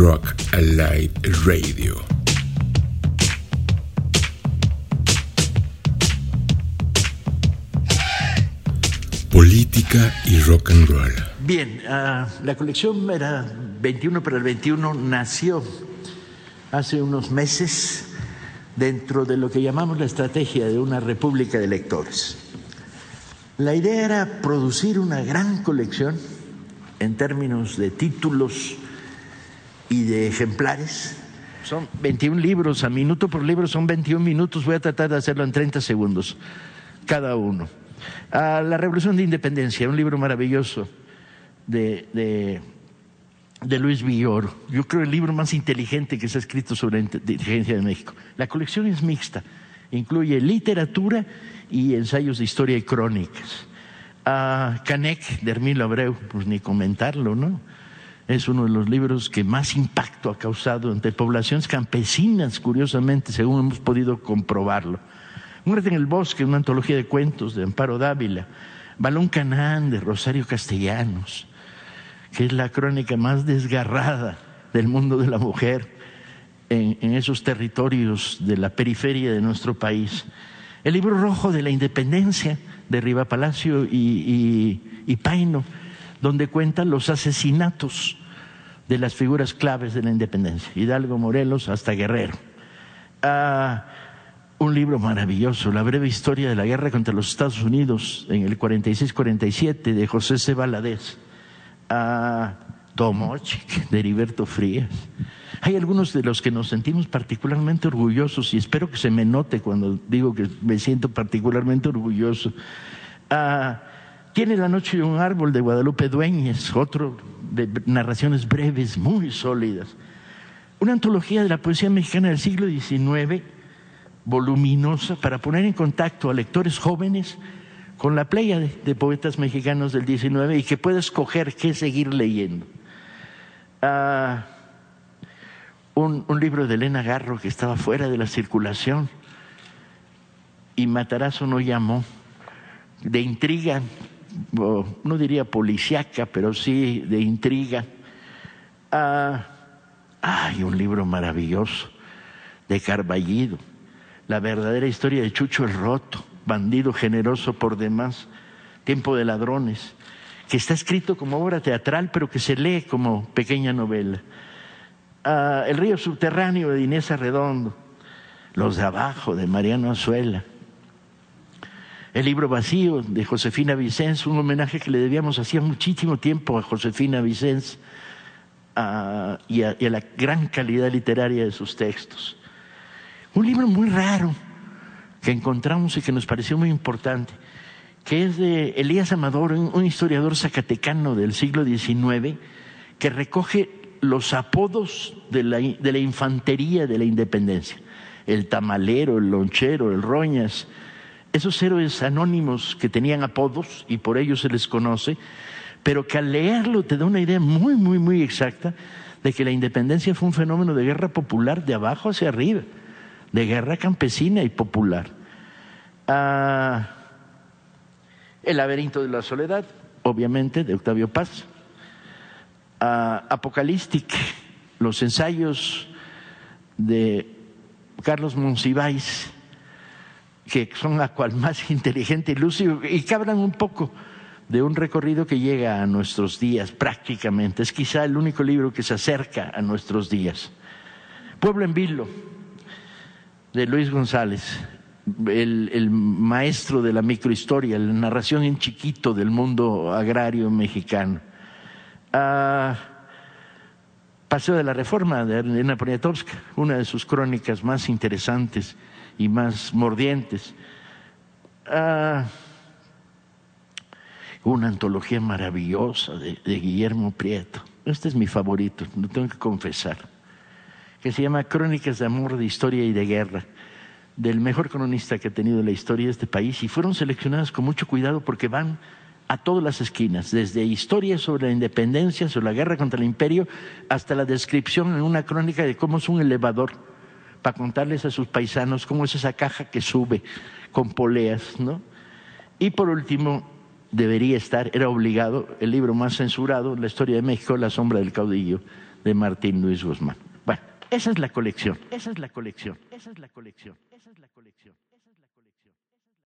Rock Alive Radio. Política y rock and roll. Bien, uh, la colección era 21 para el 21, nació hace unos meses dentro de lo que llamamos la estrategia de una república de lectores. La idea era producir una gran colección en términos de títulos y de ejemplares. Son 21 libros, a minuto por libro son 21 minutos, voy a tratar de hacerlo en 30 segundos cada uno. A la Revolución de Independencia, un libro maravilloso de, de, de Luis Villoro. Yo creo el libro más inteligente que se ha escrito sobre la inteligencia de México. La colección es mixta, incluye literatura y ensayos de historia y crónicas. A Canek de Hermilo Abreu, pues ni comentarlo, ¿no? Es uno de los libros que más impacto ha causado entre poblaciones campesinas, curiosamente, según hemos podido comprobarlo. Muerte en el bosque, una antología de cuentos de Amparo Dávila. Balón Canán de Rosario Castellanos, que es la crónica más desgarrada del mundo de la mujer en, esos territorios de la periferia de nuestro país. El libro rojo de la independencia de Riva Palacio y, y, y Paino, donde cuentan los asesinatos de las figuras claves de la independencia, Hidalgo, Morelos, hasta Guerrero. Ah, un libro maravilloso, La breve historia de la guerra contra los Estados Unidos en el 46-47 de José C. Valadez. Ah, Tomochic de Heriberto Frías. Hay algunos de los que nos sentimos particularmente orgullosos y espero que se me note cuando digo que me siento particularmente orgulloso. Ah, tiene La noche de un árbol de Guadalupe Dueñez, otro de narraciones breves, muy sólidas. Una antología de la poesía mexicana del siglo XIX, voluminosa, para poner en contacto a lectores jóvenes con la playa de, poetas mexicanos del XIX y que pueda escoger qué seguir leyendo. Ah, un, un, libro de Elena Garro que estaba fuera de la circulación y Matarazo no llamó, de intriga, no diría policíaca, pero sí de intriga. Ah, hay un libro maravilloso de Carballido, la verdadera historia de Chucho el Roto, bandido generoso por demás, Tiempo de Ladrones, que está escrito como obra teatral, pero que se lee como pequeña novela. Ah, el río subterráneo de Inés Arredondo, Los de abajo de Mariano Azuela, el libro vacío de Josefina Vicens, un homenaje que le debíamos hacía muchísimo tiempo a Josefina Vicens y, a, la gran calidad literaria de sus textos. Un libro muy raro que encontramos y que nos pareció muy importante, que es de Elías Amador, un, un historiador zacatecano del siglo XIX, que recoge los apodos de la, de la infantería de la independencia. El tamalero, el lonchero, el roñas, esos héroes anónimos que tenían apodos y por ello se les conoce, pero que al leerlo te da una idea muy, muy, muy exacta de que la independencia fue un fenómeno de guerra popular de abajo hacia arriba, de guerra campesina y popular. Ah, el laberinto de la soledad, obviamente, de Octavio Paz. Ah, los ensayos de Carlos Monsiváis, que son la cual más inteligente y lúcido y que hablan un poco de un recorrido que llega a nuestros días prácticamente. Es quizá el único libro que se acerca a nuestros días. Pueblo en Vilo, de Luis González, el, el maestro de la microhistoria, la narración en chiquito del mundo agrario mexicano. Ah, Paseo de la Reforma de Elena Poniatowska, una de sus crónicas más interesantes y más mordientes. Ah, una antología maravillosa de, Guillermo Prieto. Este es mi favorito, lo tengo que confesar. Que se llama Crónicas de Amor, de Historia y de Guerra, del mejor cronista que ha tenido la historia de este país. Y fueron seleccionadas con mucho cuidado porque van a todas las esquinas, desde historias sobre la independencia, sobre la guerra contra el imperio, hasta la descripción en una crónica de cómo es un elevador para contarles a sus paisanos cómo es esa caja que sube con poleas, ¿no? Y por último, debería estar, era obligado, el libro más censurado, La historia de México, La sombra del caudillo, de Martín Luis Guzmán. Bueno, esa es la colección, esa es la colección, esa es la colección, esa es la colección.